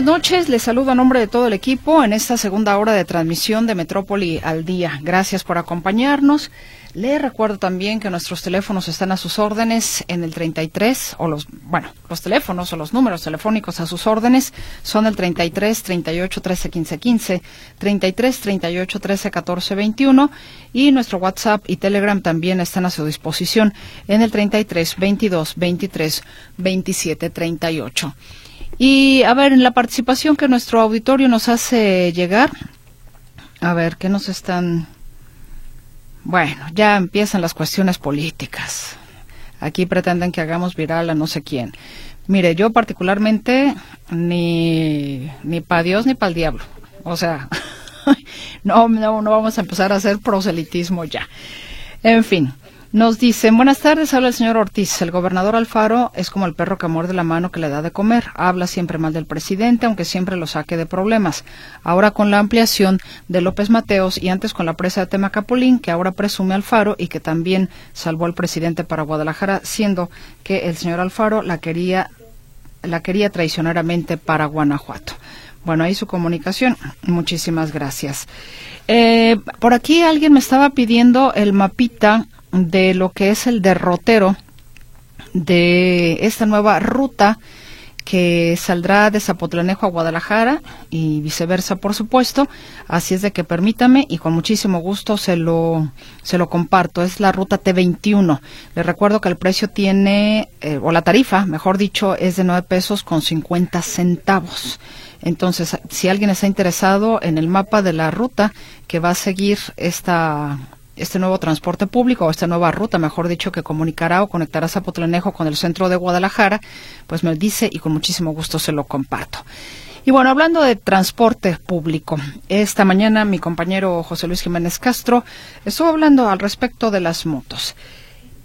Buenas noches, les saludo a nombre de todo el equipo en esta segunda hora de transmisión de Metrópoli al día. Gracias por acompañarnos. Les recuerdo también que nuestros teléfonos están a sus órdenes en el 33, o los, bueno, los teléfonos o los números telefónicos a sus órdenes son el 33 38 13 15 15, 33 38 13 14 21 y nuestro WhatsApp y Telegram también están a su disposición en el 33 22 23 27 38. Y a ver, en la participación que nuestro auditorio nos hace llegar, a ver, ¿qué nos están... Bueno, ya empiezan las cuestiones políticas. Aquí pretenden que hagamos viral a no sé quién. Mire, yo particularmente ni, ni para Dios ni para el diablo. O sea, no, no, no vamos a empezar a hacer proselitismo ya. En fin, nos dicen, buenas tardes, habla el señor Ortiz. El gobernador Alfaro es como el perro que muerde la mano que le da de comer. Habla siempre mal del presidente, aunque siempre lo saque de problemas. Ahora con la ampliación de López Mateos y antes con la presa de Temacapulín, que ahora presume Alfaro y que también salvó al presidente para Guadalajara, siendo que el señor Alfaro la quería, la quería traicioneramente para Guanajuato. Bueno, ahí su comunicación. Muchísimas gracias. Eh, por aquí alguien me estaba pidiendo el mapita de lo que es el derrotero de esta nueva ruta que saldrá de Zapotlanejo a Guadalajara y viceversa, por supuesto. Así es de que permítame y con muchísimo gusto se lo, se lo comparto. Es la ruta T21. Le recuerdo que el precio tiene, eh, o la tarifa, mejor dicho, es de 9 pesos con 50 centavos. Entonces, si alguien está interesado en el mapa de la ruta que va a seguir esta este nuevo transporte público o esta nueva ruta, mejor dicho, que comunicará o conectará Zapotlanejo con el centro de Guadalajara, pues me dice y con muchísimo gusto se lo comparto. Y bueno, hablando de transporte público, esta mañana mi compañero José Luis Jiménez Castro estuvo hablando al respecto de las motos.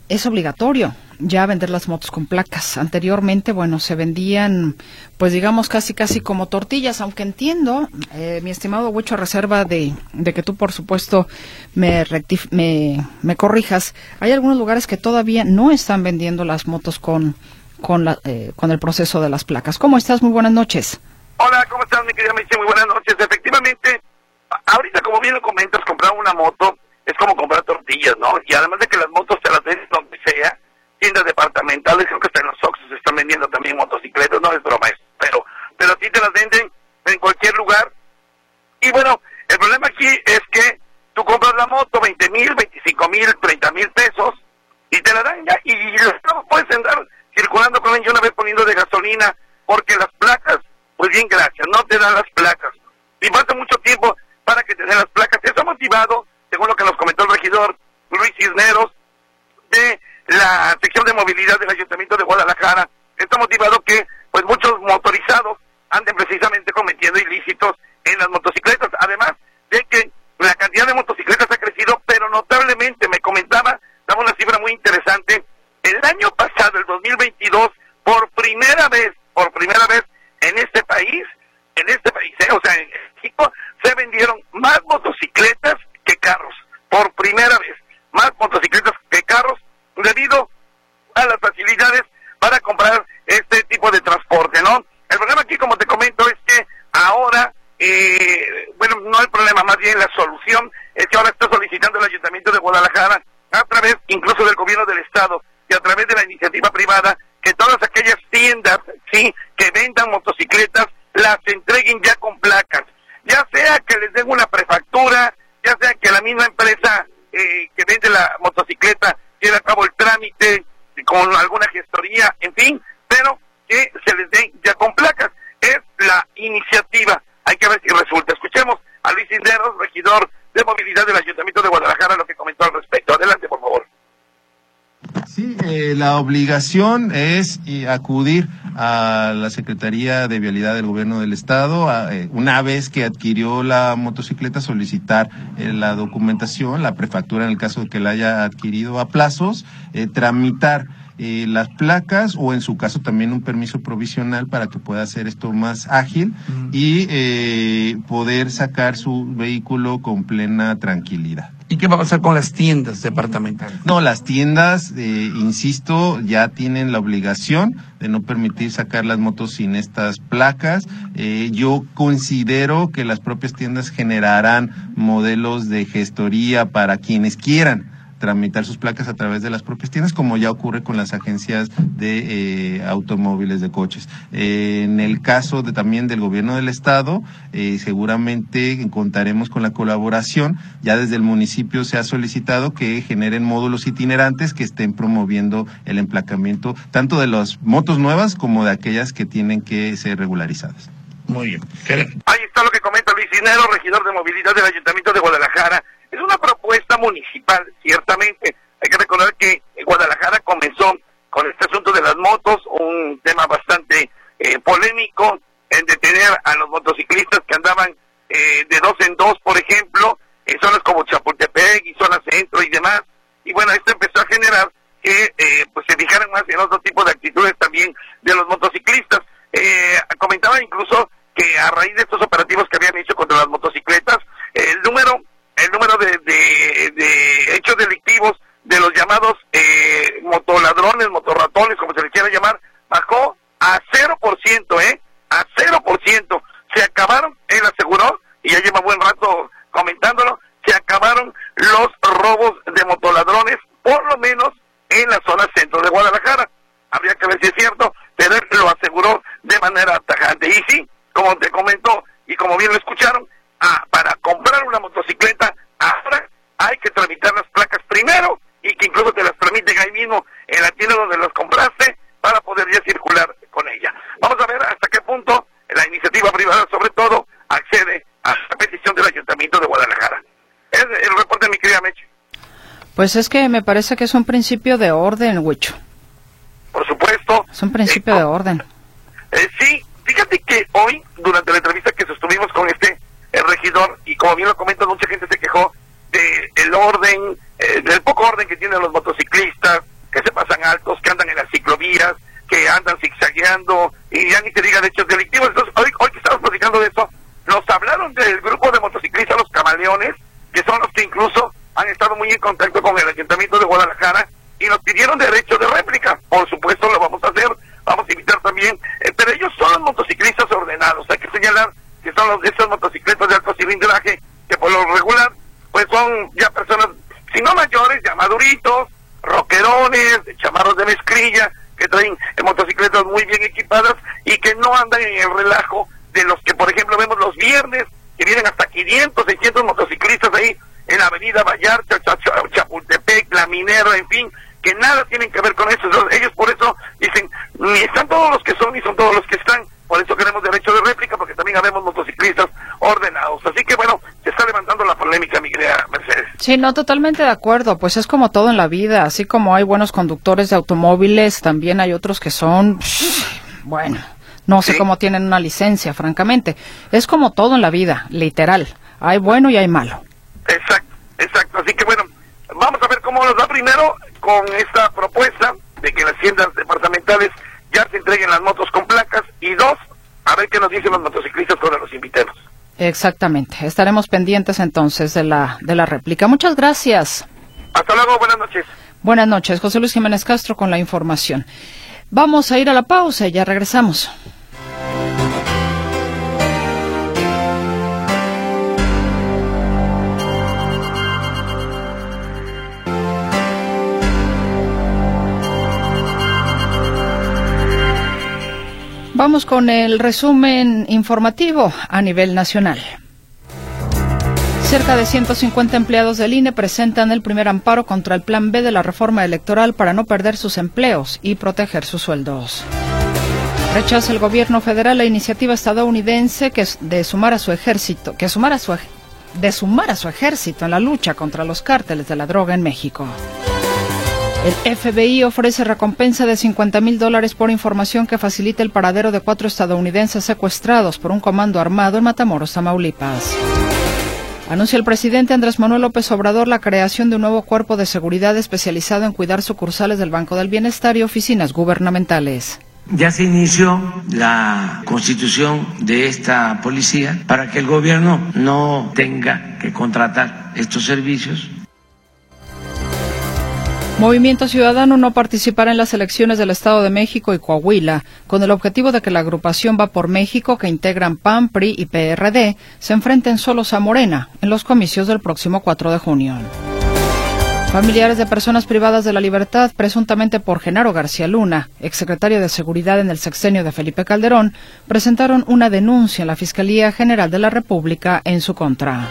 Es obligatorio ya vender las motos con placas. Anteriormente, bueno, se vendían, pues digamos, casi casi como tortillas, aunque entiendo, eh, mi estimado Huicho, reserva de, que tú, por supuesto, me, me, me, corrijas, hay algunos lugares que todavía no están vendiendo las motos con, con, la, eh, con el proceso de las placas. ¿Cómo estás? Muy buenas noches. Hola, ¿cómo estás, mi querida Michi? Muy buenas noches. Efectivamente, ahorita, como bien lo comentas, comprar una moto es como comprar tortillas, ¿no? Y además de que las motos te las venden donde sea, tiendas departamentales, creo que hasta en los Oxxos están vendiendo también motocicletas, no es broma eso, pero, pero sí te las venden en cualquier lugar. Y bueno, el problema aquí es que tú compras la moto, 20 mil, 25 mil, 30 mil pesos, y te la dan ya, y, no puedes andar circulando con ella una vez poniendo de gasolina, porque las placas, pues bien, gracias, no te dan las placas. Y falta mucho tiempo para que te den las placas. Eso ha motivado, según lo que nos comentó el regidor Luis Cisneros, de la sección de movilidad del Ayuntamiento de Guadalajara está motivado que pues muchos motorizados anden precisamente cometiendo ilícitos en las motocicletas, además de que la cantidad de motocicletas ha crecido, pero notablemente me comentaba, daba una cifra muy interesante, el año pasado, el 2022, por primera vez, por primera vez en este país, en este país, ¿eh? o sea, en México, se vendieron más motocicletas que carros, por primera vez, más motocicletas que carros, debido a las facilidades para comprar este tipo de transporte, ¿no? El problema aquí, como te comento, es que ahora, eh, bueno, no hay problema, más bien la solución es que ahora está solicitando el Ayuntamiento de Guadalajara, a través incluso del gobierno del Estado y a través de la iniciativa privada, que todas aquellas tiendas, sí, que vendan motocicletas, las entreguen ya con placas. Ya sea que les den una prefactura, ya sea que la misma empresa eh, que vende la motocicleta lleve a cabo el trámite con alguna gestoría, en fin, pero que se les den ya con placas. Es la iniciativa. Hay que ver si resulta. Escuchemos a Luis Cisneros, regidor de movilidad del Ayuntamiento de Guadalajara, lo que comentó al respecto. Adelante, por favor. Sí, eh, la obligación es eh, acudir a la Secretaría de Vialidad del Gobierno del Estado, eh, una vez que adquirió la motocicleta, solicitar la documentación, la prefactura en el caso de que la haya adquirido a plazos, tramitar las placas o en su caso también un permiso provisional para que pueda hacer esto más ágil y poder sacar su vehículo con plena tranquilidad. ¿Y qué va a pasar con las tiendas departamentales? No, las tiendas, eh, insisto, ya tienen la obligación de no permitir sacar las motos sin estas placas. Eh, yo considero que las propias tiendas generarán modelos de gestoría para quienes quieran tramitar sus placas a través de las propias tiendas, como ya ocurre con las agencias de eh, automóviles de coches. Eh, en el caso de, también del gobierno del estado, eh, seguramente contaremos con la colaboración. Ya desde el municipio se ha solicitado que generen módulos itinerantes que estén promoviendo el emplacamiento tanto de las motos nuevas como de aquellas que tienen que ser regularizadas. Muy bien. Ahí está lo que comenta Luis Dinero, regidor de movilidad del Ayuntamiento de Guadalajara. Es una propuesta municipal, ciertamente. Hay que recordar que Guadalajara comenzó con este asunto de las motos, un tema bastante eh, polémico, en detener a los motociclistas que andaban eh, de dos en dos, por ejemplo, en zonas como Chapultepec y zona centro y demás. Y bueno, esto empezó a generar que eh, pues se fijaran más en otro tipo de actitudes también de los motociclistas. comentaba incluso que a raíz de estos operativos que habían hecho contra las motocicletas, el número el número de, de, hechos delictivos de los llamados eh, motoladrones, motorratones, como se les quiera llamar, bajó a 0%, ¿eh? A 0%. Se acabaron, él aseguró, y ya lleva buen rato comentándolo, se acabaron los robos de motoladrones, por lo menos en la zona centro de Guadalajara. Habría que ver si es cierto, pero él lo aseguró de manera tajante. Y sí, como te comentó, y como bien lo escucharon, para comprar una motocicleta, ahora hay que tramitar las placas primero y que incluso te las permiten ahí mismo en la tienda donde las compraste para poder ya circular con ella. Vamos a ver hasta qué punto la iniciativa privada, sobre todo, accede a la petición del Ayuntamiento de Guadalajara. Es el reporte de mi querida Meche. Pues es que me parece que es un principio de orden, Huicho. Por supuesto. Es un principio de orden. Eh, sí, fíjate que hoy, durante la entrevista que sostuvimos con este el regidor, y como bien lo comento, mucha gente se quejó del orden, eh, del poco orden que tienen los motociclistas, que se pasan altos, que andan en las ciclovías, que andan zigzagueando, y ya ni te diga de hechos delictivos. Entonces, hoy, hoy que estamos platicando de eso, nos hablaron del grupo de motociclistas, los camaleones, que son los que incluso han estado muy en contacto con el Ayuntamiento de Guadalajara y nos pidieron derecho de réplica. Por supuesto, lo vamos a hacer. Vamos a invitar también, eh, pero ellos son los motociclistas ordenados. Hay que señalar que son los, esas motocicletas de alto cilindraje, que por lo regular, pues son ya personas, si no mayores, ya maduritos, roquerones, chamarros de mezclilla, que traen motocicletas muy bien equipadas y que no andan en el relajo de los que, por ejemplo, vemos los viernes, que vienen hasta 500, 600 motociclistas ahí avenida Vallarta, Chapultepec, La Minera, en fin, que nada tienen que ver con eso. Ellos por eso dicen, ni están todos los que son, ni son todos los que están. Por eso queremos derecho de réplica, porque también habemos motociclistas ordenados. Así que bueno, se está levantando la polémica, mi querida Mercedes. Sí, no, totalmente de acuerdo. Pues es como todo en la vida. Así como hay buenos conductores de automóviles, también hay otros que son, bueno, no sé cómo tienen una licencia, francamente. Es como todo en la vida, literal. Hay bueno y hay malo. Exacto, exacto. Así que bueno, vamos a ver cómo nos va primero con esta propuesta de que las tiendas departamentales ya se entreguen las motos con placas y dos, a ver qué nos dicen los motociclistas cuando los invitemos. Exactamente. Estaremos pendientes entonces de la, de la réplica. Muchas gracias. Hasta luego, buenas noches. Buenas noches, José Luis Jiménez Castro con la información. Vamos a ir a la pausa y ya regresamos. Vamos con el resumen informativo a nivel nacional. Cerca de 150 empleados del INE presentan el primer amparo contra el Plan B de la reforma electoral para no perder sus empleos y proteger sus sueldos. Rechaza el gobierno federal la iniciativa estadounidense que de sumar a su ejército, que sumar a su, de sumar a su ejército en la lucha contra los cárteles de la droga en México. El FBI ofrece recompensa de 50 mil dólares por información que facilite el paradero de cuatro estadounidenses secuestrados por un comando armado en Matamoros, Tamaulipas. Anuncia el presidente Andrés Manuel López Obrador la creación de un nuevo cuerpo de seguridad especializado en cuidar sucursales del Banco del Bienestar y oficinas gubernamentales. Ya se inició la constitución de esta policía para que el gobierno no tenga que contratar estos servicios Movimiento Ciudadano no participará en las elecciones del Estado de México y Coahuila, con el objetivo de que la agrupación Va por México, que integran PAN, PRI y PRD, se enfrenten solos a Morena en los comicios del próximo 4 de junio. Familiares de personas privadas de la libertad, presuntamente por Genaro García Luna, exsecretario de Seguridad en el sexenio de Felipe Calderón, presentaron una denuncia en la Fiscalía General de la República en su contra.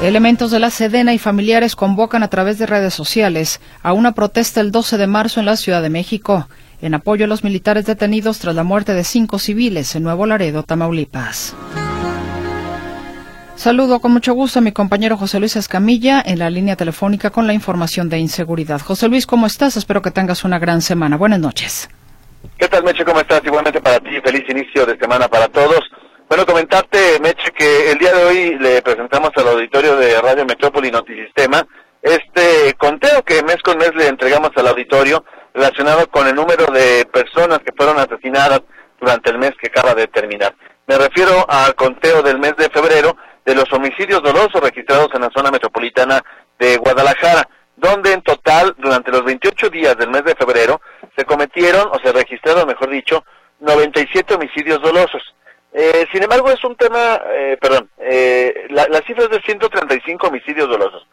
Elementos de la Sedena y familiares convocan a través de redes sociales a una protesta el 12 de marzo en la Ciudad de México, en apoyo a los militares detenidos tras la muerte de cinco civiles en Nuevo Laredo, Tamaulipas. Saludo con mucho gusto a mi compañero José Luis Escamilla en la línea telefónica con la información de inseguridad. José Luis, ¿cómo estás? Espero que tengas una gran semana. Buenas noches. ¿Qué tal, Meche? ¿Cómo estás? Igualmente para ti, feliz inicio de semana para todos. Bueno, comentarte, Meche, que el día de hoy le presentamos al auditorio de Radio Metrópoli Notisistema este conteo que mes con mes le entregamos al auditorio relacionado con el número de personas que fueron asesinadas durante el mes que acaba de terminar. Me refiero al conteo del mes de febrero de los homicidios dolosos registrados en la zona metropolitana de Guadalajara, donde en total, durante los 28 días del mes de febrero, se cometieron, o se registraron, mejor dicho, 97 homicidios dolosos. Eh, sin embargo, es un tema, eh, perdón, eh, la, la, cifra es de 135 homicidios dolosos,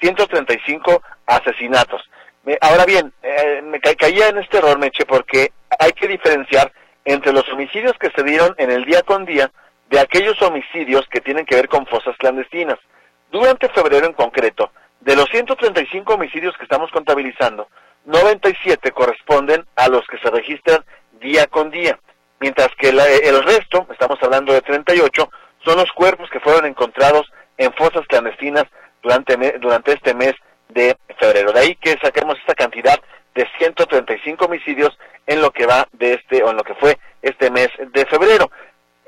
135 asesinatos. ahora bien, me caía en este error, Meche, porque hay que diferenciar entre los homicidios que se dieron en el día con día de aquellos homicidios que tienen que ver con fosas clandestinas. Durante febrero en concreto, de los 135 homicidios que estamos contabilizando, 97 corresponden a los que se registran día con día mientras que el resto, estamos hablando de 38, son los cuerpos que fueron encontrados en fosas clandestinas durante, durante este mes de febrero. De ahí que saquemos esta cantidad de 135 homicidios en lo que va de este, o en lo que fue este mes de febrero.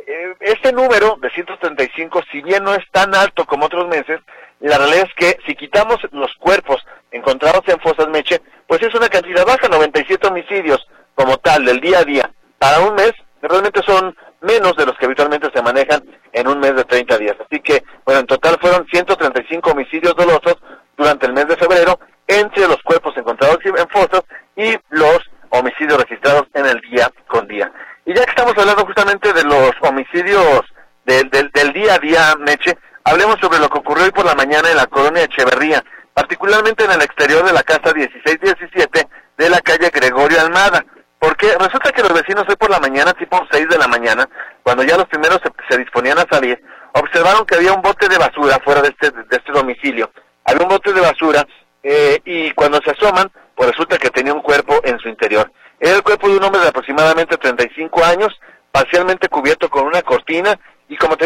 Eh, este número de 135, si bien no es tan alto como otros meses, la realidad es que si quitamos los cuerpos encontrados en fosas Meche, pues es una cantidad baja, 97 homicidios como tal del día a día para un mes realmente son menos de los que habitualmente se manejan en un mes de 30 días. Así que, bueno, en total fueron 135 homicidios dolosos durante el mes de febrero entre los cuerpos encontrados en fosas y los homicidios registrados en el día con día. Y ya que estamos hablando justamente de los homicidios del, del, día a día, Meche, hablemos sobre lo que ocurrió hoy por la mañana en la colonia Echeverría, particularmente en el exterior de la casa 1617 de la calle Gregorio Almada. Porque resulta que los vecinos hoy por la mañana, tipo 6 de la mañana, cuando ya los primeros se, disponían a salir, observaron que había un bote de basura fuera de este, de este domicilio. Había un bote de basura eh, y cuando se asoman, pues resulta que tenía un cuerpo en su interior. Era el cuerpo de un hombre de aproximadamente 35 años, parcialmente cubierto con una cortina y como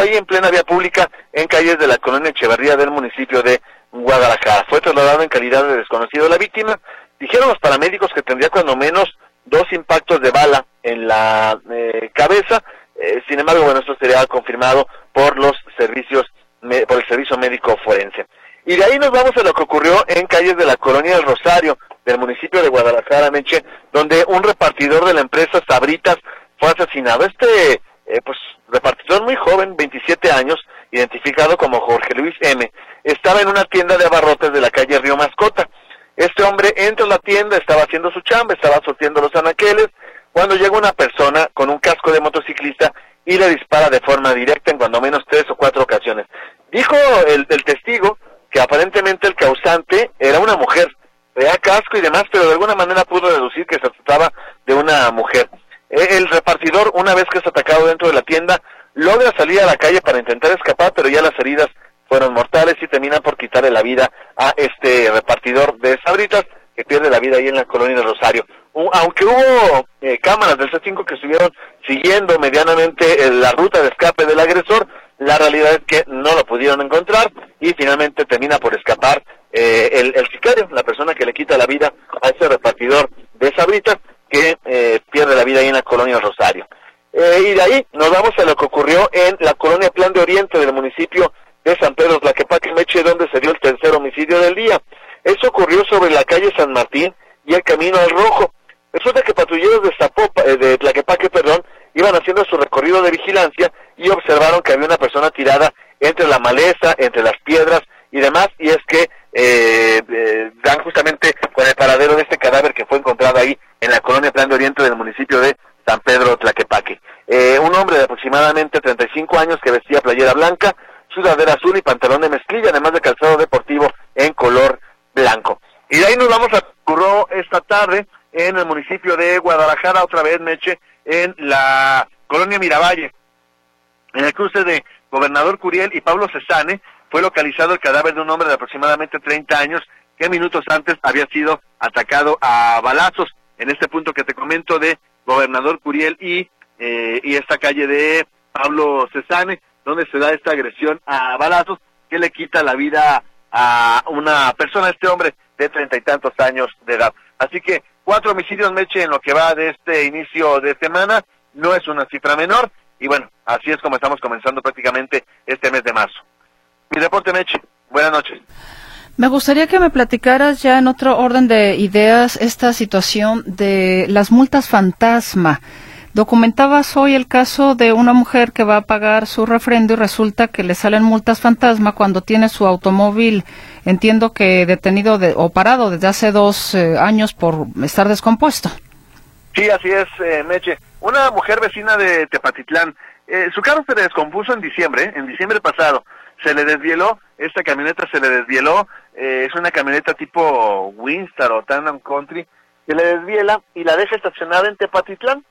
ahí en plena vía pública en calles de la colonia Echeverría del municipio de Guadalajara. Fue trasladado en calidad de desconocido la víctima Dijeron los paramédicos que tendría cuando menos dos impactos de bala en la eh, cabeza. Eh, sin embargo, bueno, esto sería confirmado por los servicios, por el servicio médico forense. Y de ahí nos vamos a lo que ocurrió en calles de la colonia del Rosario, del municipio de Guadalajara, Meche, donde un repartidor de la empresa Sabritas fue asesinado. Este, eh, pues, repartidor muy joven, 27 años, identificado como Jorge Luis M., estaba en una tienda de abarrotes de la calle Río Mascota. Este hombre entra a la tienda, estaba haciendo su chamba, estaba sortiendo los anaqueles, cuando llega una persona con un casco de motociclista y le dispara de forma directa en cuando menos tres o cuatro ocasiones. Dijo el, testigo que aparentemente el causante era una mujer, tenía casco y demás, pero de alguna manera pudo deducir que se trataba de una mujer. E, el repartidor, una vez que es atacado dentro de la tienda, logra salir a la calle para intentar escapar, pero ya las heridas fueron mortales y terminan por quitarle la vida a este repartidor de sabritas que pierde la vida ahí en la colonia de Rosario. aunque hubo eh, cámaras del C5 que estuvieron siguiendo medianamente eh, la ruta de escape del agresor, la realidad es que no lo pudieron encontrar y finalmente termina por escapar eh, el, el, sicario, la persona que le quita la vida a ese repartidor de sabritas que pierde la vida ahí en la colonia Rosario. y de ahí nos vamos a lo que ocurrió en la colonia Plan de Oriente del municipio de San Pedro Tlaquepaque Meche, donde se dio el tercer homicidio del día. Eso ocurrió sobre la calle San Martín y el Camino al Rojo. Resulta que patrulleros de, Zapopa, eh, de Tlaquepaque perdón, iban haciendo su recorrido de vigilancia y observaron que había una persona tirada entre la maleza, entre las piedras y demás, y es que eh, eh, dan justamente con el paradero de este cadáver que fue encontrado ahí en la colonia Plan de Oriente del municipio de San Pedro Tlaquepaque. Eh, un hombre de aproximadamente 35 años que vestía playera blanca, sudadera azul y pantalón de mezclilla, además de calzado deportivo en color blanco. Y de ahí nos vamos a Curro esta tarde en el municipio de Guadalajara, otra vez Meche, en la colonia Miravalle. En el cruce de Gobernador Curiel y Pablo Cesane fue localizado el cadáver de un hombre de aproximadamente 30 años que minutos antes había sido atacado a balazos en este punto que te comento de Gobernador Curiel y, eh, y esta calle de Pablo Cesane, donde se da esta agresión a balazos que le quita la vida a una persona, este hombre de treinta y tantos años de edad. Así que cuatro homicidios Meche en lo que va de este inicio de semana, no es una cifra menor, y bueno, así es como estamos comenzando prácticamente este mes de marzo. Mi reporte Meche, buenas noches. Me gustaría que me platicaras ya en otro orden de ideas esta situación de las multas fantasma. Documentabas hoy el caso de una mujer que va a pagar su refrendo y resulta que le salen multas fantasma cuando tiene su automóvil, entiendo que detenido o parado desde hace dos eh, años por estar descompuesto. Sí, así es, eh, Meche. Una mujer vecina de Tepatitlán, eh, su carro se descompuso en diciembre, en diciembre pasado. Se le desvieló, esta camioneta se le desvieló, es una camioneta tipo Winstar o Tandem Country, se le desviela y la deja estacionada en Tepatitlán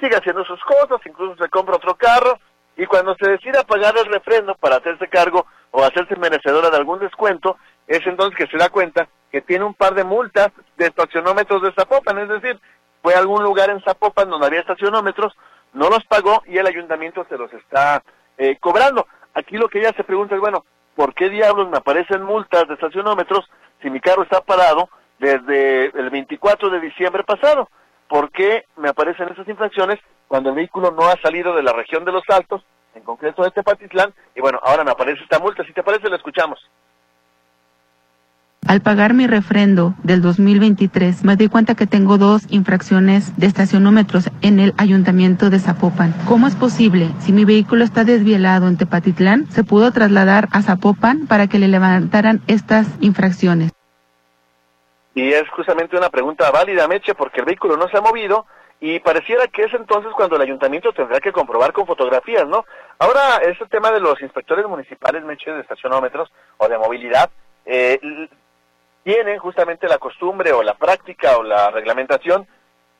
sigue haciendo sus cosas, incluso se compra otro carro, y cuando se decida pagar el refrendo para hacerse cargo o hacerse merecedora de algún descuento, es entonces que se da cuenta que tiene un par de multas de estacionómetros de Zapopan, es decir, fue a algún lugar en Zapopan donde había estacionómetros, no los pagó y el ayuntamiento se los está eh, cobrando. Aquí lo que ella se pregunta es, bueno, ¿por qué diablos me aparecen multas de estacionómetros si mi carro está parado desde el 24 de diciembre pasado? por qué me aparecen esas infracciones cuando el vehículo no ha salido de la región de los Altos, en concreto de Tepatitlán, y bueno, ahora me aparece esta multa. Si te parece, la escuchamos. Al pagar mi refrendo del 2023, me di cuenta que tengo dos infracciones de estacionómetros en el ayuntamiento de Zapopan. ¿Cómo es posible? Si mi vehículo está desvielado en Tepatitlán, se pudo trasladar a Zapopan para que le levantaran estas infracciones. Y es justamente una pregunta válida, Meche, porque el vehículo no se ha movido y pareciera que es entonces cuando el ayuntamiento tendrá que comprobar con fotografías, ¿no? Ahora, ese tema de los inspectores municipales, Meche, de estacionómetros o de movilidad, eh, tienen justamente la costumbre o la práctica o la reglamentación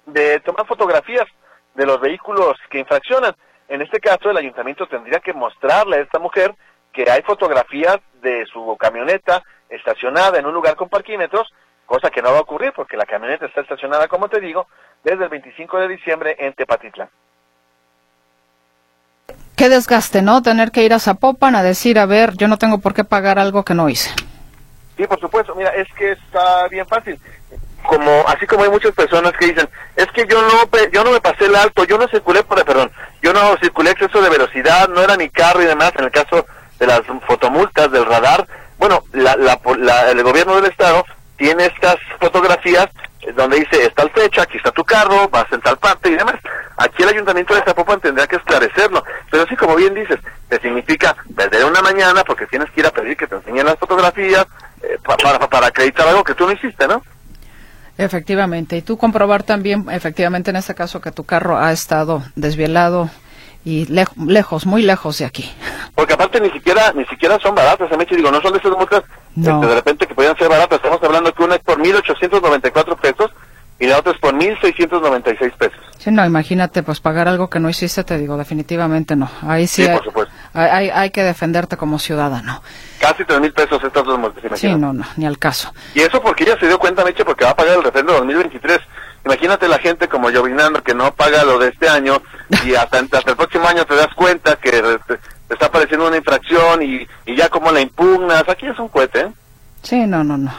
de tomar fotografías de los vehículos que infraccionan. En este caso, el ayuntamiento tendría que mostrarle a esta mujer que hay fotografías de su camioneta estacionada en un lugar con parquímetros cosa que no va a ocurrir porque la camioneta está estacionada, como te digo, desde el 25 de diciembre en Tepatitlán. Qué desgaste, ¿no? Tener que ir a Zapopan a decir, a ver, yo no tengo por qué pagar algo que no hice. Sí, por supuesto. Mira, es que está bien fácil. Como así como hay muchas personas que dicen, es que yo no yo no me pasé el alto, yo no circulé por, perdón, yo no circulé exceso de velocidad, no era mi carro y demás. En el caso de las fotomultas del radar, bueno, la, la, el gobierno del estado tiene estas fotografías eh, donde dice, está el fecha, aquí está tu carro, vas en tal parte y demás. Aquí el ayuntamiento de Zapopan tendría que esclarecerlo. Pero sí, como bien dices, te significa perder una mañana porque tienes que ir a pedir que te enseñen las fotografías eh, para, para acreditar algo que tú no hiciste, ¿no? Efectivamente. Y tú comprobar también, efectivamente, en este caso, que tu carro ha estado desvielado y lejos, muy lejos de aquí. Porque aparte ni siquiera ni siquiera son baratas, me digo, no son de esas multas este, de repente que podían ser baratas. Estamos hablando que una es por 1.894 pesos y la otra es por 1.696 pesos. Sí, no, imagínate, pues pagar algo que no hiciste, te digo, definitivamente no. Ahí sí, hay, por supuesto. Hay, hay, que defenderte como ciudadano. Casi tres mil pesos estas dos multas, Sí, no, no, ni al caso. Y eso porque ella se dio cuenta, Meche, porque va a pagar el refrendo 2023. Imagínate la gente como Llovinando que no paga lo de este año y hasta, hasta el próximo año te das cuenta que te, está apareciendo una infracción y, y ya como la impugnas. Aquí es un cohete, ¿eh? Sí, no, no, no.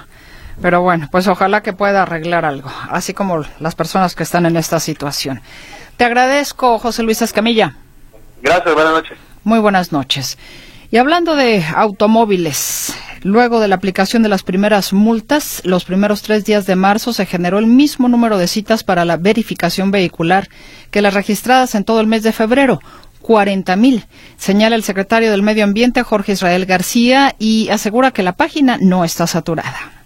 Pero bueno, pues ojalá que pueda arreglar algo, así como las personas que están en esta situación. Te agradezco, José Luis Escamilla. Gracias, buenas noches. Muy buenas noches. Y hablando de automóviles, luego de la aplicación de las primeras multas, los primeros tres días de marzo se generó el mismo número de citas para la verificación vehicular que las registradas en todo el mes de febrero, 40 mil, señala el secretario del Medio Ambiente Jorge Israel García y asegura que la página no está saturada.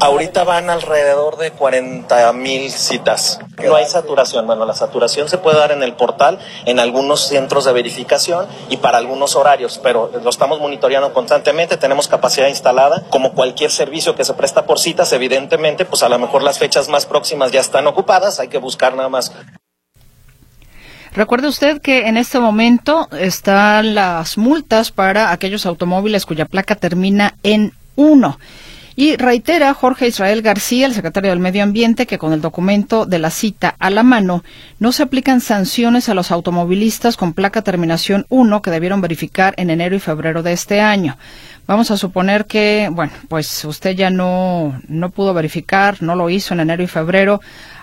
Ahorita van alrededor de 40 mil citas. No hay saturación. Bueno, la saturación se puede dar en el portal, en algunos centros de verificación y para algunos horarios, pero lo estamos monitoreando constantemente. Tenemos capacidad instalada. Como cualquier servicio que se presta por citas, evidentemente, pues a lo mejor las fechas más próximas ya están ocupadas. Hay que buscar nada más Recuerde usted que en este momento están las multas para aquellos automóviles cuya placa termina en 1. Y reitera Jorge Israel García, el secretario del Medio Ambiente, que con el documento de la cita a la mano no se aplican sanciones a los automovilistas con placa terminación 1 que debieron verificar en enero y febrero de este año. Vamos a suponer que, bueno, pues usted ya no, no pudo verificar, no lo hizo en enero y febrero,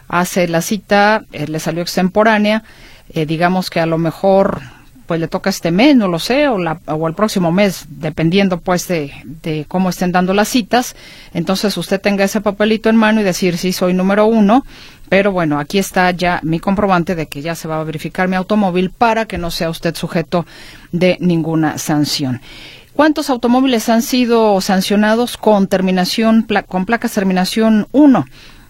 hace la cita, eh, le salió extemporánea, eh, digamos que a lo mejor pues le toca este mes, no lo sé, o, la, o el próximo mes, dependiendo pues de, de, cómo estén dando las citas. Entonces usted tenga ese papelito en mano y decir, sí, soy número uno, pero bueno, aquí está ya mi comprobante de que ya se va a verificar mi automóvil para que no sea usted sujeto de ninguna sanción. ¿Cuántos automóviles han sido sancionados con terminación, con placas terminación 1?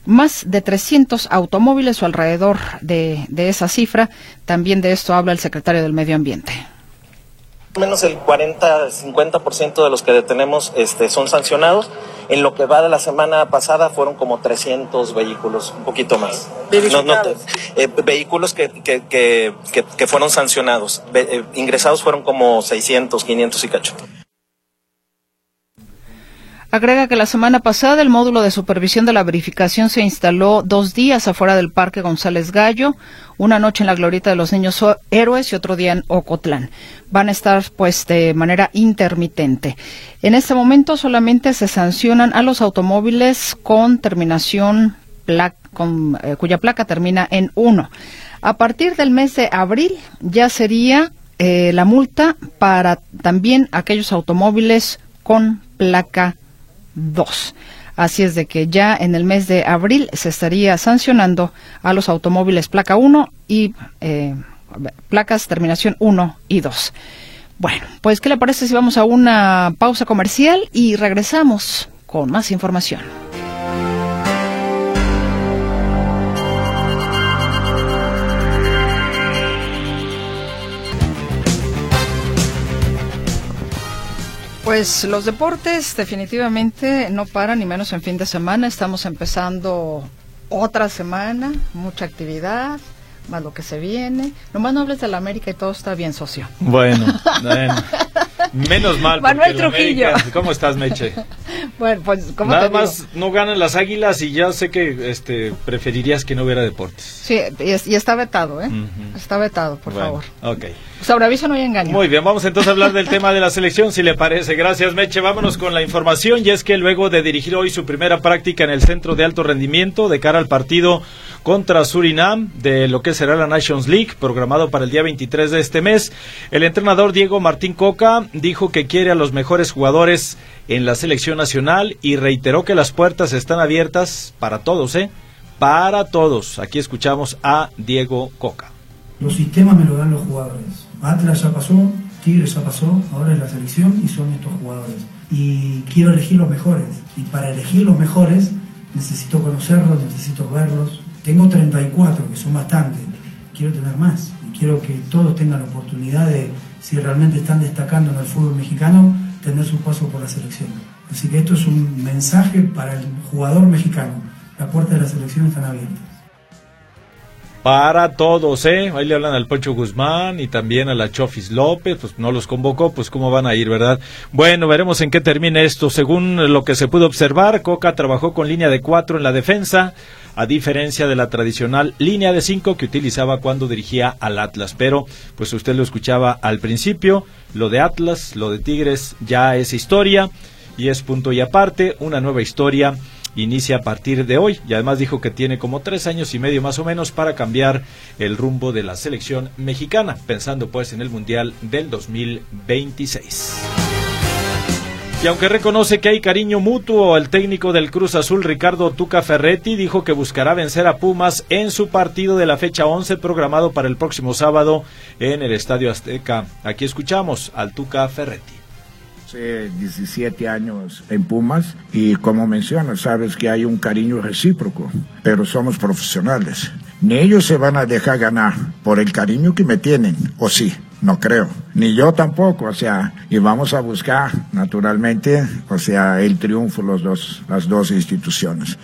Más de 300 automóviles o alrededor de, de esa cifra. También de esto habla el secretario del Medio Ambiente menos el 40-50% de los que detenemos este, son sancionados. En lo que va de la semana pasada fueron como 300 vehículos, un poquito más. No, no, eh, vehículos que, que, que, que, fueron sancionados. Eh, ingresados fueron como 600, 500 y cacho. Agrega que la semana pasada el módulo de supervisión de la verificación se instaló dos días afuera del Parque González Gallo, una noche en la Glorieta de los Niños Héroes y otro día en Ocotlán. Van a estar pues de manera intermitente. En este momento solamente se sancionan a los automóviles con terminación eh, cuya placa termina en 1. A partir del mes de abril ya sería eh, la multa para también aquellos automóviles con placa 2. Así es de que ya en el mes de abril se estaría sancionando a los automóviles placa 1 y eh, placas terminación 1 y 2. Bueno, pues ¿qué le parece si vamos a una pausa comercial y regresamos con más información? Pues los deportes definitivamente no paran, ni menos en fin de semana. Estamos empezando otra semana, mucha actividad, más lo que se viene. Nomás no hables de la América y todo está bien, socio. Bueno, bueno. Menos mal. Manuel Trujillo. ¿Cómo estás, Meche? bueno, pues, ¿cómo Nada más no ganan las águilas y ya sé que este preferirías que no hubiera deportes. Sí, y, está vetado, ¿eh? Está vetado, por favor. Ok. Sobre aviso no hay engaño. Muy bien, vamos entonces a hablar del tema de la selección, si le parece. Gracias, Meche. Vámonos con la información. Y es que luego de dirigir hoy su primera práctica en el centro de alto rendimiento de cara al partido contra Surinam de lo que será la Nations League, programado para el día 23 de este mes, el entrenador Diego Martín Coca dijo que quiere a los mejores jugadores en la selección nacional y reiteró que las puertas están abiertas para todos, ¿eh? Para todos. Aquí escuchamos a Diego Coca. Los sistemas me lo dan los jugadores Atlas ya pasó, Tigres ya pasó, ahora es la selección y son estos jugadores. Y quiero elegir los mejores. Y para elegir los mejores necesito conocerlos, necesito verlos. Tengo 34, que son bastantes. Quiero tener más. Y quiero que todos tengan la oportunidad de, si realmente están destacando en el fútbol mexicano, tener su paso por la selección. Así que esto es un mensaje para el jugador mexicano. Las puertas de la selección están abiertas para todos, ¿eh? Ahí le hablan al Poncho Guzmán y también a la Chofis López, pues no los convocó, pues cómo van a ir, ¿verdad? Bueno, veremos en qué termina esto. Según lo que se pudo observar, Coca trabajó con línea de cuatro en la defensa, a diferencia de la tradicional línea de cinco que utilizaba cuando dirigía al Atlas. Pero, pues usted lo escuchaba al principio, lo de Atlas, lo de Tigres ya es historia y es punto y aparte, una nueva historia inicia a partir de hoy y además dijo que tiene como tres años y medio más o menos para cambiar el rumbo de la selección mexicana, pensando pues en el Mundial del 2026. Y aunque reconoce que hay cariño mutuo, el técnico del Cruz Azul, Ricardo Tuca Ferretti, dijo que buscará vencer a Pumas en su partido de la fecha 11 programado para el próximo sábado en el Estadio Azteca. Aquí escuchamos al Tuca Ferretti. Hace 17 años en Pumas y como mencionas, sabes que hay un cariño recíproco, pero somos profesionales. Ni ellos se van a dejar ganar por el cariño que me tienen, o sí. No creo, ni yo tampoco, o sea, y vamos a buscar naturalmente, o sea, el triunfo los dos, las dos instituciones.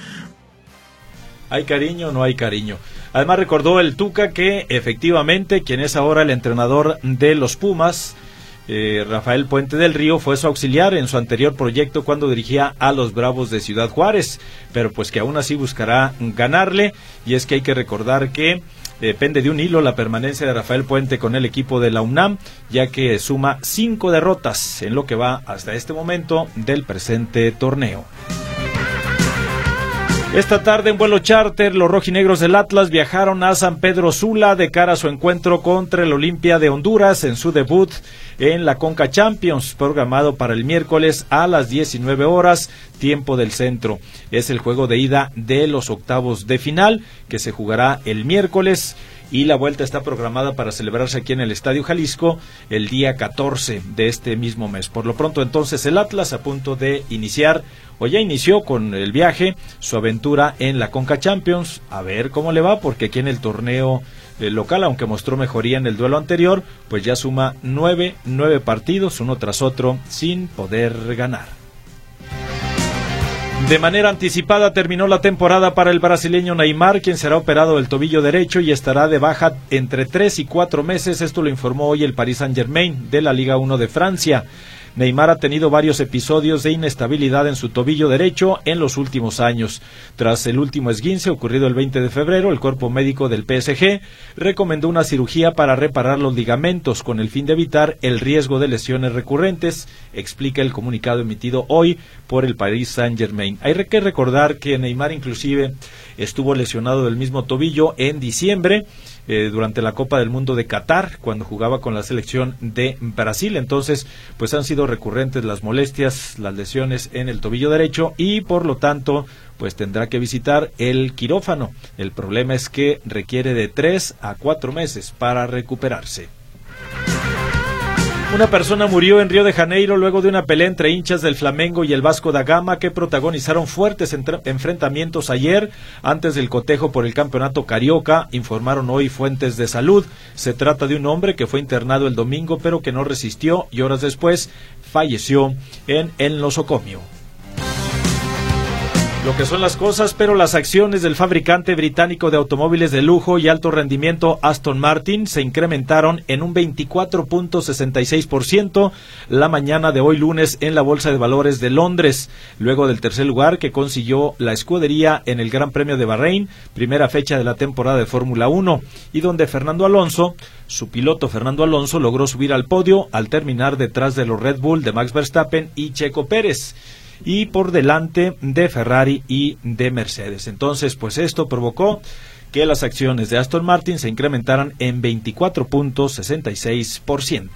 ¿Hay cariño o no hay cariño? Además recordó el Tuca que efectivamente quien es ahora el entrenador de los Pumas, eh, Rafael Puente del Río, fue su auxiliar en su anterior proyecto cuando dirigía a los Bravos de Ciudad Juárez, pero pues que aún así buscará ganarle y es que hay que recordar que depende de un hilo la permanencia de Rafael Puente con el equipo de la UNAM, ya que suma cinco derrotas en lo que va hasta este momento del presente torneo. Esta tarde en vuelo charter, los rojinegros del Atlas viajaron a San Pedro Sula de cara a su encuentro contra el Olimpia de Honduras en su debut en la Conca Champions, programado para el miércoles a las 19 horas, tiempo del centro. Es el juego de ida de los octavos de final que se jugará el miércoles y la vuelta está programada para celebrarse aquí en el Estadio Jalisco el día 14 de este mismo mes. Por lo pronto entonces el Atlas a punto de iniciar o ya inició con el viaje su aventura en la Conca Champions. A ver cómo le va porque aquí en el torneo local, aunque mostró mejoría en el duelo anterior, pues ya suma nueve, nueve partidos uno tras otro sin poder ganar. De manera anticipada terminó la temporada para el brasileño Neymar, quien será operado del tobillo derecho y estará de baja entre tres y cuatro meses. Esto lo informó hoy el Paris Saint-Germain de la Liga 1 de Francia. Neymar ha tenido varios episodios de inestabilidad en su tobillo derecho en los últimos años. Tras el último esguince ocurrido el 20 de febrero, el cuerpo médico del PSG recomendó una cirugía para reparar los ligamentos con el fin de evitar el riesgo de lesiones recurrentes, explica el comunicado emitido hoy por el Paris Saint-Germain. Hay que recordar que Neymar inclusive estuvo lesionado del mismo tobillo en diciembre eh, durante la Copa del Mundo de Qatar, cuando jugaba con la selección de Brasil. Entonces, pues han sido recurrentes las molestias, las lesiones en el tobillo derecho y por lo tanto, pues tendrá que visitar el quirófano. El problema es que requiere de tres a cuatro meses para recuperarse. Una persona murió en Río de Janeiro luego de una pelea entre hinchas del Flamengo y el Vasco da Gama que protagonizaron fuertes enfrentamientos ayer antes del cotejo por el campeonato carioca, informaron hoy fuentes de salud. Se trata de un hombre que fue internado el domingo pero que no resistió y horas después falleció en el nosocomio lo que son las cosas, pero las acciones del fabricante británico de automóviles de lujo y alto rendimiento Aston Martin se incrementaron en un 24.66% la mañana de hoy lunes en la Bolsa de Valores de Londres, luego del tercer lugar que consiguió la escudería en el Gran Premio de Bahrein, primera fecha de la temporada de Fórmula 1, y donde Fernando Alonso su piloto Fernando Alonso logró subir al podio al terminar detrás de los Red Bull de Max Verstappen y Checo Pérez y por delante de Ferrari y de Mercedes. Entonces, pues esto provocó que las acciones de Aston Martin se incrementaran en 24.66%.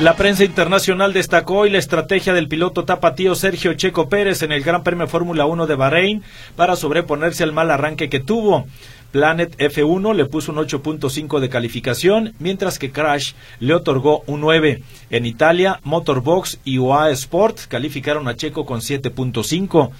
La prensa internacional destacó hoy la estrategia del piloto tapatío Sergio Checo Pérez en el Gran Premio Fórmula 1 de Bahrein para sobreponerse al mal arranque que tuvo. Planet F1 le puso un 8.5 de calificación, mientras que Crash le otorgó un 9. En Italia, Motorbox y UAE Sport calificaron a Checo con 7.5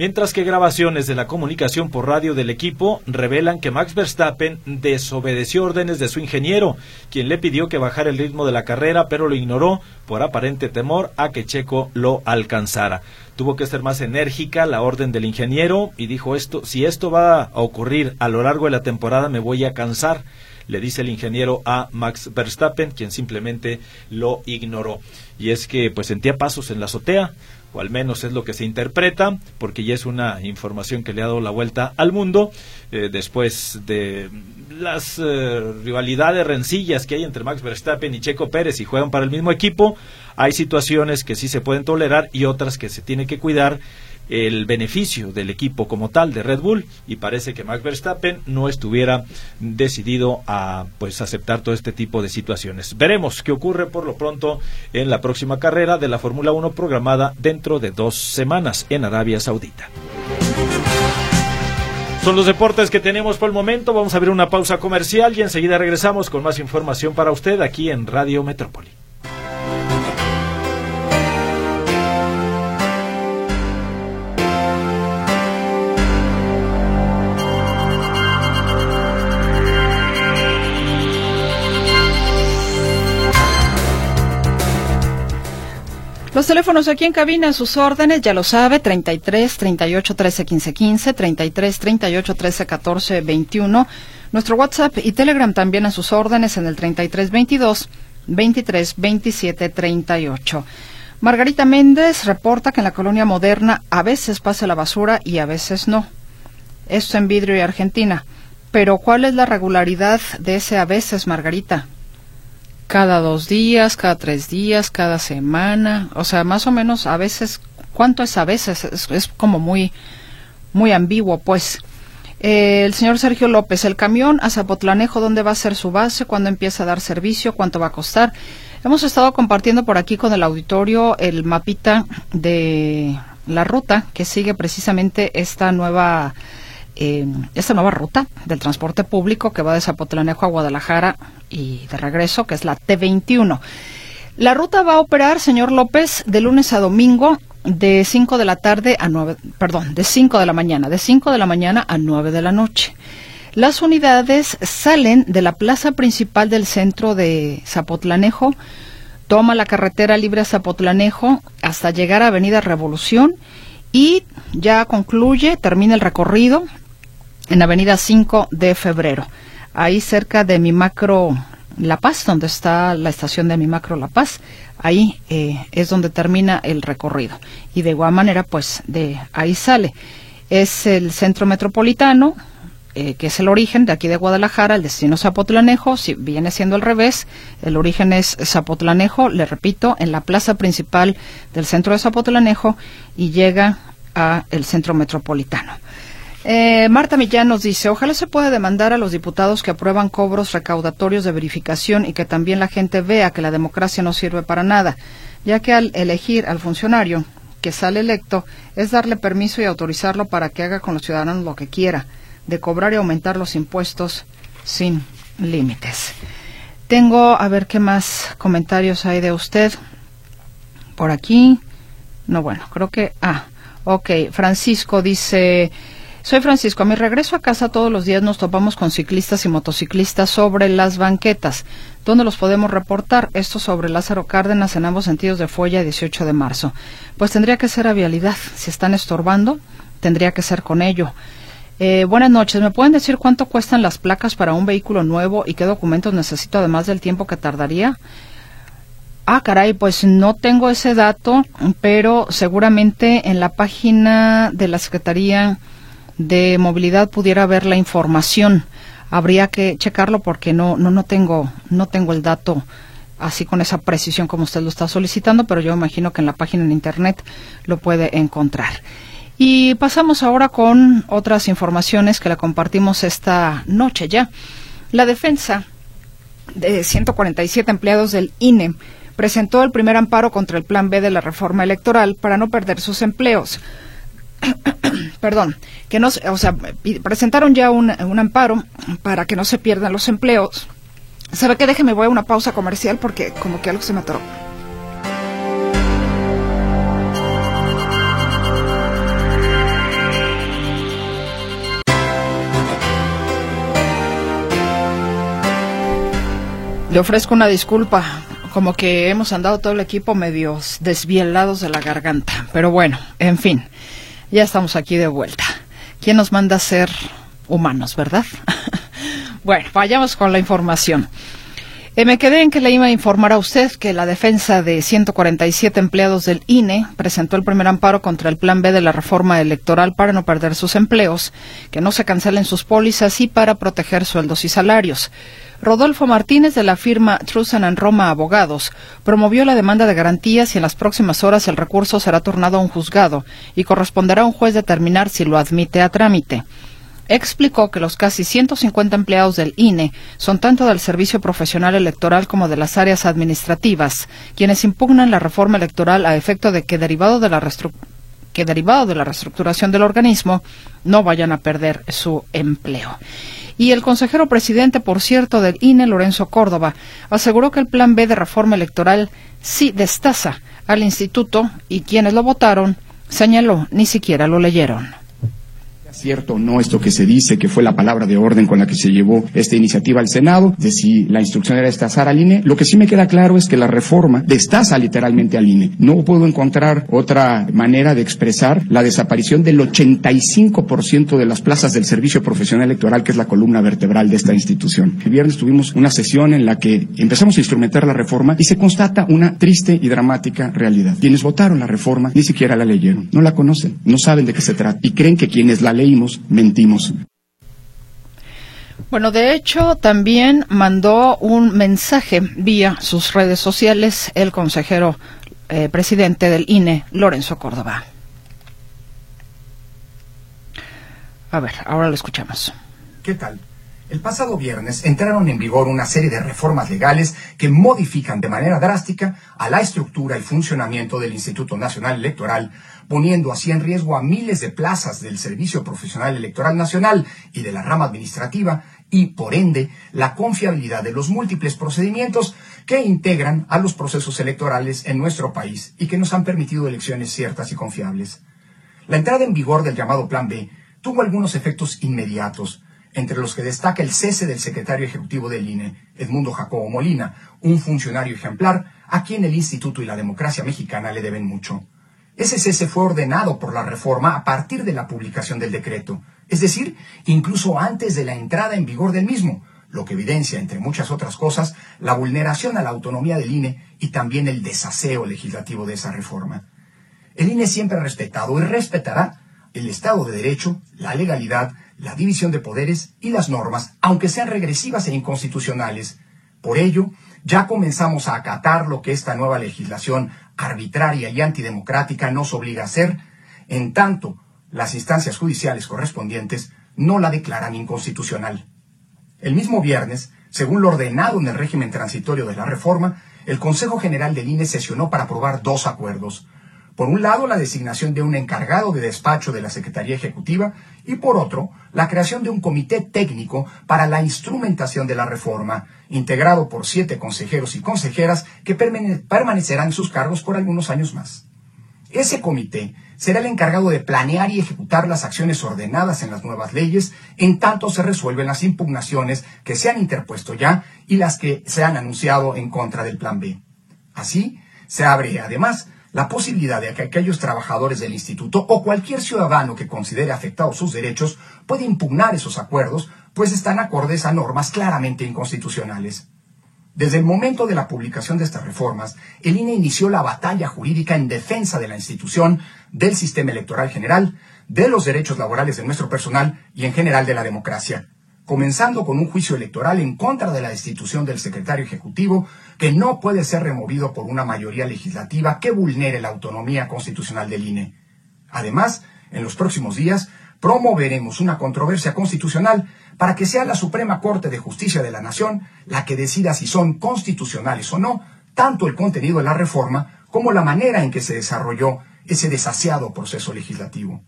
mientras que grabaciones de la comunicación por radio del equipo revelan que Max Verstappen desobedeció órdenes de su ingeniero, quien le pidió que bajara el ritmo de la carrera, pero lo ignoró por aparente temor a que Checo lo alcanzara. Tuvo que ser más enérgica la orden del ingeniero y dijo esto, si esto va a ocurrir a lo largo de la temporada me voy a cansar le dice el ingeniero a Max Verstappen, quien simplemente lo ignoró. Y es que pues sentía pasos en la azotea, o al menos es lo que se interpreta, porque ya es una información que le ha dado la vuelta al mundo, eh, después de las eh, rivalidades rencillas que hay entre Max Verstappen y Checo Pérez y juegan para el mismo equipo, hay situaciones que sí se pueden tolerar y otras que se tiene que cuidar el beneficio del equipo como tal de Red Bull y parece que Max Verstappen no estuviera decidido a pues aceptar todo este tipo de situaciones. Veremos qué ocurre por lo pronto en la próxima carrera de la Fórmula 1 programada dentro de dos semanas en Arabia Saudita. Son los deportes que tenemos por el momento. Vamos a ver una pausa comercial y enseguida regresamos con más información para usted aquí en Radio Metrópoli. Los teléfonos aquí en cabina, sus órdenes, ya lo sabe, 33 38 13 15 15, 33 38 13 14 21. Nuestro WhatsApp y Telegram también a sus órdenes en el 33 22 23 27 38. Margarita Méndez reporta que en la colonia moderna a veces pasa la basura y a veces no. Esto en vidrio y Argentina. Pero ¿cuál es la regularidad de ese a veces, Margarita? Cada dos días, cada tres días, cada semana, o sea, más o menos a veces, ¿cuánto es a veces? Es, como muy, muy ambiguo, pues. Eh, el señor Sergio López, el camión a Zapotlanejo, ¿dónde va a ser su base? ¿Cuándo empieza a dar servicio? ¿Cuánto va a costar? Hemos estado compartiendo por aquí con el auditorio el mapita de la ruta que sigue precisamente esta nueva esta nueva ruta del transporte público que va de Zapotlanejo a Guadalajara y de regreso, que es la T21. La ruta va a operar, señor López, de lunes a domingo de 5 de la tarde a 9, perdón, de 5 de la mañana, de 5 de la mañana a 9 de la noche. Las unidades salen de la plaza principal del centro de Zapotlanejo, toma la carretera libre a Zapotlanejo hasta llegar a Avenida Revolución y ya concluye, termina el recorrido en Avenida 5 de Febrero, ahí cerca de mi macro La Paz, donde está la estación de mi macro La Paz, ahí eh, es donde termina el recorrido. Y de igual manera, pues de ahí sale. Es el centro metropolitano, eh, que es el origen de aquí de Guadalajara, el destino Zapotlanejo, si viene siendo al revés, el origen es Zapotlanejo, le repito, en la plaza principal del centro de Zapotlanejo y llega a el centro metropolitano. Eh, Marta Millán nos dice, ojalá se pueda demandar a los diputados que aprueban cobros recaudatorios de verificación y que también la gente vea que la democracia no sirve para nada, ya que al elegir al funcionario que sale electo es darle permiso y autorizarlo para que haga con los ciudadanos lo que quiera, de cobrar y aumentar los impuestos sin límites. Tengo, a ver qué más comentarios hay de usted. Por aquí. No, bueno, creo que... Ah, ok. Francisco dice... Soy Francisco. A mi regreso a casa todos los días nos topamos con ciclistas y motociclistas sobre las banquetas. ¿Dónde los podemos reportar? Esto sobre Lázaro Cárdenas en ambos sentidos de Folla 18 de marzo. Pues tendría que ser a vialidad. Si están estorbando, tendría que ser con ello. Eh, buenas noches. ¿Me pueden decir cuánto cuestan las placas para un vehículo nuevo y qué documentos necesito además del tiempo que tardaría? Ah, caray, pues no tengo ese dato, pero seguramente en la página de la Secretaría de movilidad pudiera ver la información. Habría que checarlo porque no, no, no tengo, no tengo el dato así con esa precisión como usted lo está solicitando, pero yo imagino que en la página en internet lo puede encontrar. Y pasamos ahora con otras informaciones que le compartimos esta noche ya. La defensa de 147 empleados del INE presentó el primer amparo contra el Plan B de la reforma electoral para no perder sus empleos. perdón, que no, o sea, presentaron ya un, amparo para que no se pierdan los empleos. ¿Sabe qué? Déjeme, voy a una pausa comercial porque como que algo se me atoró. Le ofrezco una disculpa, como que hemos andado todo el equipo medios desvielados de la garganta, pero bueno, en fin. Ya estamos aquí de vuelta. ¿Quién nos manda a ser humanos, verdad? bueno, vayamos con la información. Eh, me quedé en que le iba a informar a usted que la defensa de 147 empleados del INE presentó el primer amparo contra el Plan B de la reforma electoral para no perder sus empleos, que no se cancelen sus pólizas y para proteger sueldos y salarios. Rodolfo Martínez de la firma Trusan and Roma Abogados promovió la demanda de garantías y en las próximas horas el recurso será turnado a un juzgado y corresponderá a un juez determinar si lo admite a trámite explicó que los casi 150 empleados del INE son tanto del Servicio Profesional Electoral como de las áreas administrativas, quienes impugnan la reforma electoral a efecto de que derivado de la que derivado de la reestructuración del organismo no vayan a perder su empleo. Y el consejero presidente, por cierto, del INE, Lorenzo Córdoba, aseguró que el plan B de reforma electoral sí destaza al instituto y quienes lo votaron, señaló, ni siquiera lo leyeron cierto o no esto que se dice, que fue la palabra de orden con la que se llevó esta iniciativa al Senado, de si la instrucción era destazar al INE. Lo que sí me queda claro es que la reforma destaza literalmente al INE. No puedo encontrar otra manera de expresar la desaparición del 85% de las plazas del Servicio Profesional Electoral, que es la columna vertebral de esta institución. El viernes tuvimos una sesión en la que empezamos a instrumentar la reforma y se constata una triste y dramática realidad. Quienes votaron la reforma ni siquiera la leyeron, no la conocen, no saben de qué se trata y creen que quienes la leímos, mentimos. Bueno, de hecho, también mandó un mensaje vía sus redes sociales el consejero eh, presidente del INE, Lorenzo Córdoba. A ver, ahora lo escuchamos. ¿Qué tal? El pasado viernes entraron en vigor una serie de reformas legales que modifican de manera drástica a la estructura y funcionamiento del Instituto Nacional Electoral, poniendo así en riesgo a miles de plazas del Servicio Profesional Electoral Nacional y de la rama administrativa y, por ende, la confiabilidad de los múltiples procedimientos que integran a los procesos electorales en nuestro país y que nos han permitido elecciones ciertas y confiables. La entrada en vigor del llamado Plan B tuvo algunos efectos inmediatos, entre los que destaca el cese del secretario ejecutivo del INE, Edmundo Jacobo Molina, un funcionario ejemplar a quien el Instituto y la democracia mexicana le deben mucho. Ese cese fue ordenado por la reforma a partir de la publicación del decreto, es decir, incluso antes de la entrada en vigor del mismo, lo que evidencia, entre muchas otras cosas, la vulneración a la autonomía del INE y también el desaseo legislativo de esa reforma. El INE siempre ha respetado y respetará el Estado de Derecho, la legalidad, la división de poderes y las normas, aunque sean regresivas e inconstitucionales. Por ello, ya comenzamos a acatar lo que esta nueva legislación arbitraria y antidemocrática nos obliga a hacer, en tanto las instancias judiciales correspondientes no la declaran inconstitucional. El mismo viernes, según lo ordenado en el régimen transitorio de la reforma, el Consejo General del INE sesionó para aprobar dos acuerdos, por un lado, la designación de un encargado de despacho de la Secretaría Ejecutiva y por otro, la creación de un comité técnico para la instrumentación de la reforma, integrado por siete consejeros y consejeras que permanecerán en sus cargos por algunos años más. Ese comité será el encargado de planear y ejecutar las acciones ordenadas en las nuevas leyes en tanto se resuelven las impugnaciones que se han interpuesto ya y las que se han anunciado en contra del Plan B. Así, se abre además la posibilidad de que aquellos trabajadores del instituto o cualquier ciudadano que considere afectados sus derechos puede impugnar esos acuerdos, pues están acordes a normas claramente inconstitucionales. Desde el momento de la publicación de estas reformas, el INE inició la batalla jurídica en defensa de la institución, del sistema electoral general, de los derechos laborales de nuestro personal y en general de la democracia comenzando con un juicio electoral en contra de la destitución del secretario ejecutivo, que no puede ser removido por una mayoría legislativa que vulnere la autonomía constitucional del INE. Además, en los próximos días, promoveremos una controversia constitucional para que sea la Suprema Corte de Justicia de la Nación la que decida si son constitucionales o no tanto el contenido de la reforma como la manera en que se desarrolló ese desasiado proceso legislativo.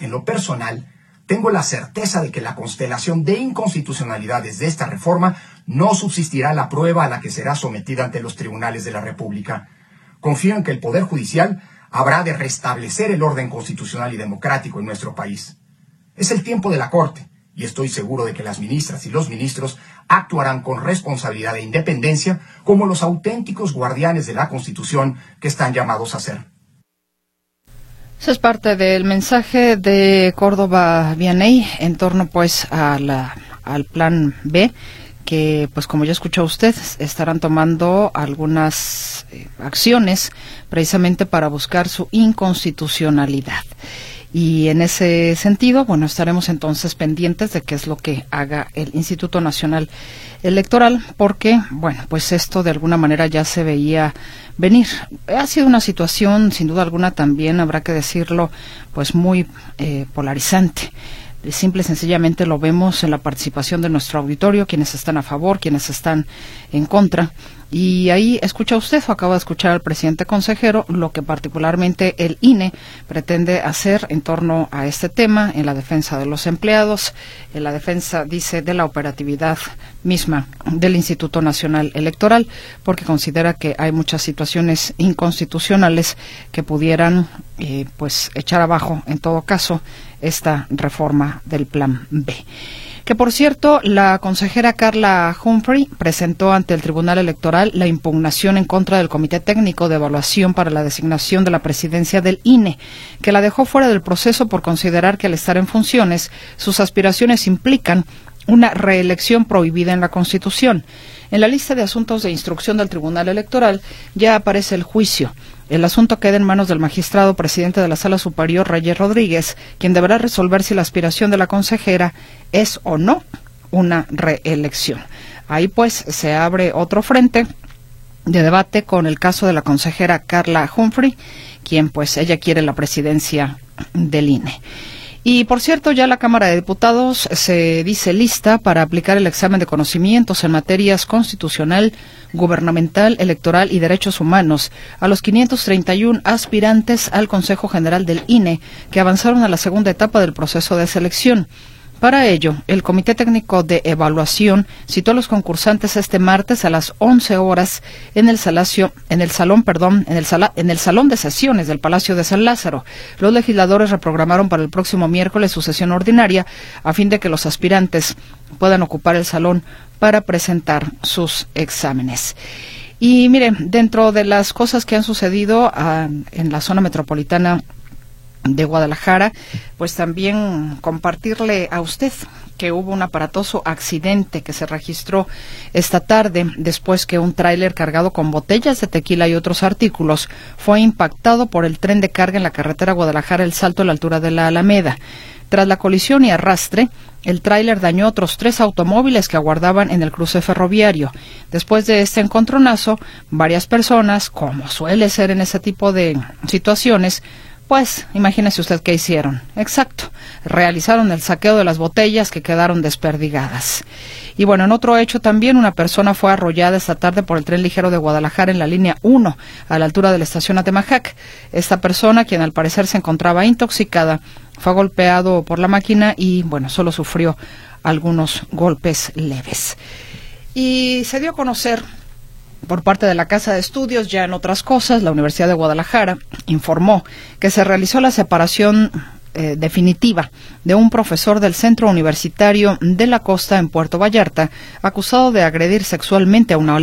En lo personal, tengo la certeza de que la constelación de inconstitucionalidades de esta reforma no subsistirá la prueba a la que será sometida ante los tribunales de la República. Confío en que el Poder Judicial habrá de restablecer el orden constitucional y democrático en nuestro país. Es el tiempo de la Corte, y estoy seguro de que las ministras y los ministros actuarán con responsabilidad e independencia como los auténticos guardianes de la Constitución que están llamados a ser. Eso es parte del mensaje de Córdoba Vianey en torno pues a al plan B que, pues como ya escuchó usted, estarán tomando algunas eh, acciones precisamente para buscar su inconstitucionalidad. Y en ese sentido, bueno, estaremos entonces pendientes de qué es lo que haga el Instituto Nacional Electoral, porque, bueno, pues esto de alguna manera ya se veía venir. Ha sido una situación, sin duda alguna, también habrá que decirlo, pues muy eh, polarizante simple y sencillamente lo vemos en la participación de nuestro auditorio, quienes están a favor, quienes están en contra. Y ahí escucha usted o acaba de escuchar al presidente consejero lo que particularmente el INE pretende hacer en torno a este tema en la defensa de los empleados, en la defensa, dice, de la operatividad misma del Instituto Nacional Electoral, porque considera que hay muchas situaciones inconstitucionales que pudieran, eh, pues, echar abajo, en todo caso, esta reforma del Plan B que por cierto, la consejera Carla Humphrey presentó ante el Tribunal Electoral la impugnación en contra del Comité Técnico de Evaluación para la designación de la presidencia del INE, que la dejó fuera del proceso por considerar que al estar en funciones, sus aspiraciones implican una reelección prohibida en la Constitución. En la lista de asuntos de instrucción del Tribunal Electoral ya aparece el juicio. El asunto queda en manos del magistrado presidente de la Sala Superior, Reyes Rodríguez, quien deberá resolver si la aspiración de la consejera es o no una reelección. Ahí pues se abre otro frente de debate con el caso de la consejera Carla Humphrey, quien pues ella quiere la presidencia del INE. Y por cierto, ya la Cámara de Diputados se dice lista para aplicar el examen de conocimientos en materias constitucional, gubernamental, electoral y derechos humanos a los 531 aspirantes al Consejo General del INE que avanzaron a la segunda etapa del proceso de selección. Para ello, el Comité Técnico de Evaluación citó a los concursantes este martes a las 11 horas en el, en el salón, perdón, en el, en el salón de sesiones del Palacio de San Lázaro. Los legisladores reprogramaron para el próximo miércoles su sesión ordinaria a fin de que los aspirantes puedan ocupar el salón para presentar sus exámenes. Y mire, dentro de las cosas que han sucedido ah, en la zona metropolitana de Guadalajara, pues también compartirle a usted que hubo un aparatoso accidente que se registró esta tarde después que un tráiler cargado con botellas de tequila y otros artículos fue impactado por el tren de carga en la carretera Guadalajara El Salto a la altura de la Alameda. Tras la colisión y arrastre, el tráiler dañó otros tres automóviles que aguardaban en el cruce ferroviario. Después de este encontronazo, varias personas, como suele ser en ese tipo de situaciones, pues imagínese usted qué hicieron. Exacto. Realizaron el saqueo de las botellas que quedaron desperdigadas. Y bueno, en otro hecho también una persona fue arrollada esta tarde por el tren ligero de Guadalajara en la línea 1, a la altura de la estación Atemajac. Esta persona, quien al parecer se encontraba intoxicada, fue golpeado por la máquina y bueno, solo sufrió algunos golpes leves. Y se dio a conocer por parte de la Casa de Estudios, ya en otras cosas, la Universidad de Guadalajara informó que se realizó la separación eh, definitiva de un profesor del Centro Universitario de la Costa en Puerto Vallarta, acusado de agredir sexualmente a una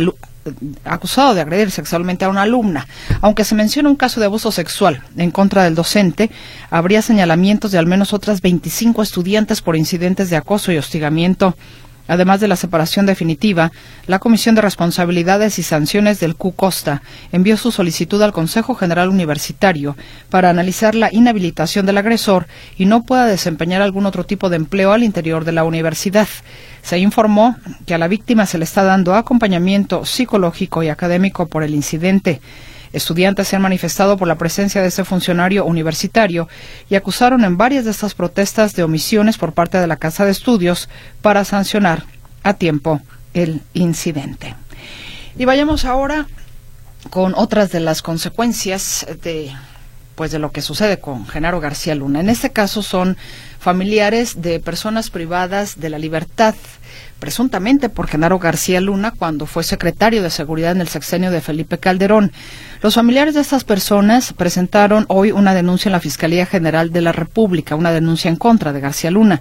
acusado de agredir sexualmente a una alumna. Aunque se menciona un caso de abuso sexual en contra del docente, habría señalamientos de al menos otras 25 estudiantes por incidentes de acoso y hostigamiento Además de la separación definitiva, la Comisión de Responsabilidades y Sanciones del Q Costa envió su solicitud al Consejo General Universitario para analizar la inhabilitación del agresor y no pueda desempeñar algún otro tipo de empleo al interior de la universidad. Se informó que a la víctima se le está dando acompañamiento psicológico y académico por el incidente. Estudiantes se han manifestado por la presencia de ese funcionario universitario y acusaron en varias de estas protestas de omisiones por parte de la Casa de Estudios para sancionar a tiempo el incidente. Y vayamos ahora con otras de las consecuencias de pues de lo que sucede con Genaro García Luna. En este caso son familiares de personas privadas de la libertad presuntamente por Genaro García Luna cuando fue secretario de Seguridad en el sexenio de Felipe Calderón. Los familiares de estas personas presentaron hoy una denuncia en la Fiscalía General de la República, una denuncia en contra de García Luna.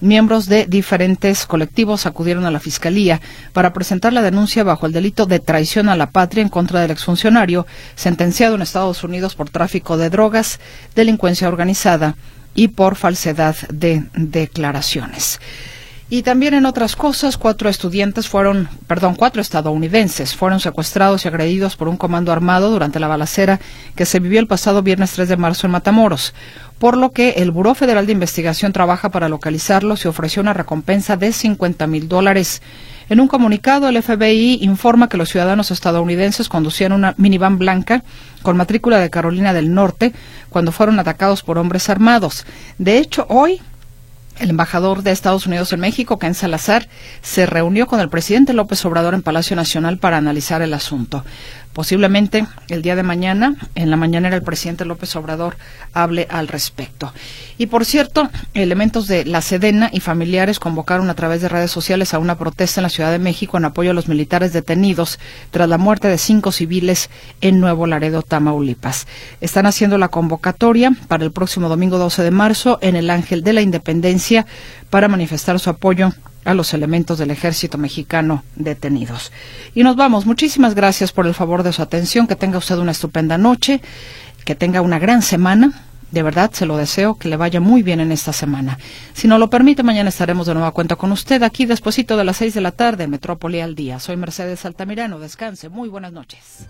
Miembros de diferentes colectivos acudieron a la Fiscalía para presentar la denuncia bajo el delito de traición a la patria en contra del exfuncionario, sentenciado en Estados Unidos por tráfico de drogas, delincuencia organizada y por falsedad de declaraciones. Y también en otras cosas, cuatro estudiantes fueron, perdón, cuatro estadounidenses fueron secuestrados y agredidos por un comando armado durante la balacera que se vivió el pasado viernes 3 de marzo en Matamoros, por lo que el Buró Federal de Investigación trabaja para localizarlos y ofreció una recompensa de 50 mil dólares. En un comunicado, el FBI informa que los ciudadanos estadounidenses conducían una minivan blanca con matrícula de Carolina del Norte cuando fueron atacados por hombres armados. De hecho, hoy el embajador de Estados Unidos en México, Ken Salazar, se reunió con el presidente López Obrador en Palacio Nacional para analizar el asunto. Posiblemente el día de mañana, en la mañanera, el presidente López Obrador hable al respecto. Y por cierto, elementos de la Sedena y familiares convocaron a través de redes sociales a una protesta en la Ciudad de México en apoyo a los militares detenidos tras la muerte de cinco civiles en Nuevo Laredo, Tamaulipas. Están haciendo la convocatoria para el próximo domingo 12 de marzo en el Ángel de la Independencia para manifestar su apoyo a los elementos del ejército mexicano detenidos. Y nos vamos. Muchísimas gracias por el favor de su atención. Que tenga usted una estupenda noche, que tenga una gran semana. De verdad, se lo deseo que le vaya muy bien en esta semana. Si no lo permite, mañana estaremos de nueva cuenta con usted aquí despuesito de las seis de la tarde, Metrópoli al día. Soy Mercedes Altamirano. Descanse. Muy buenas noches.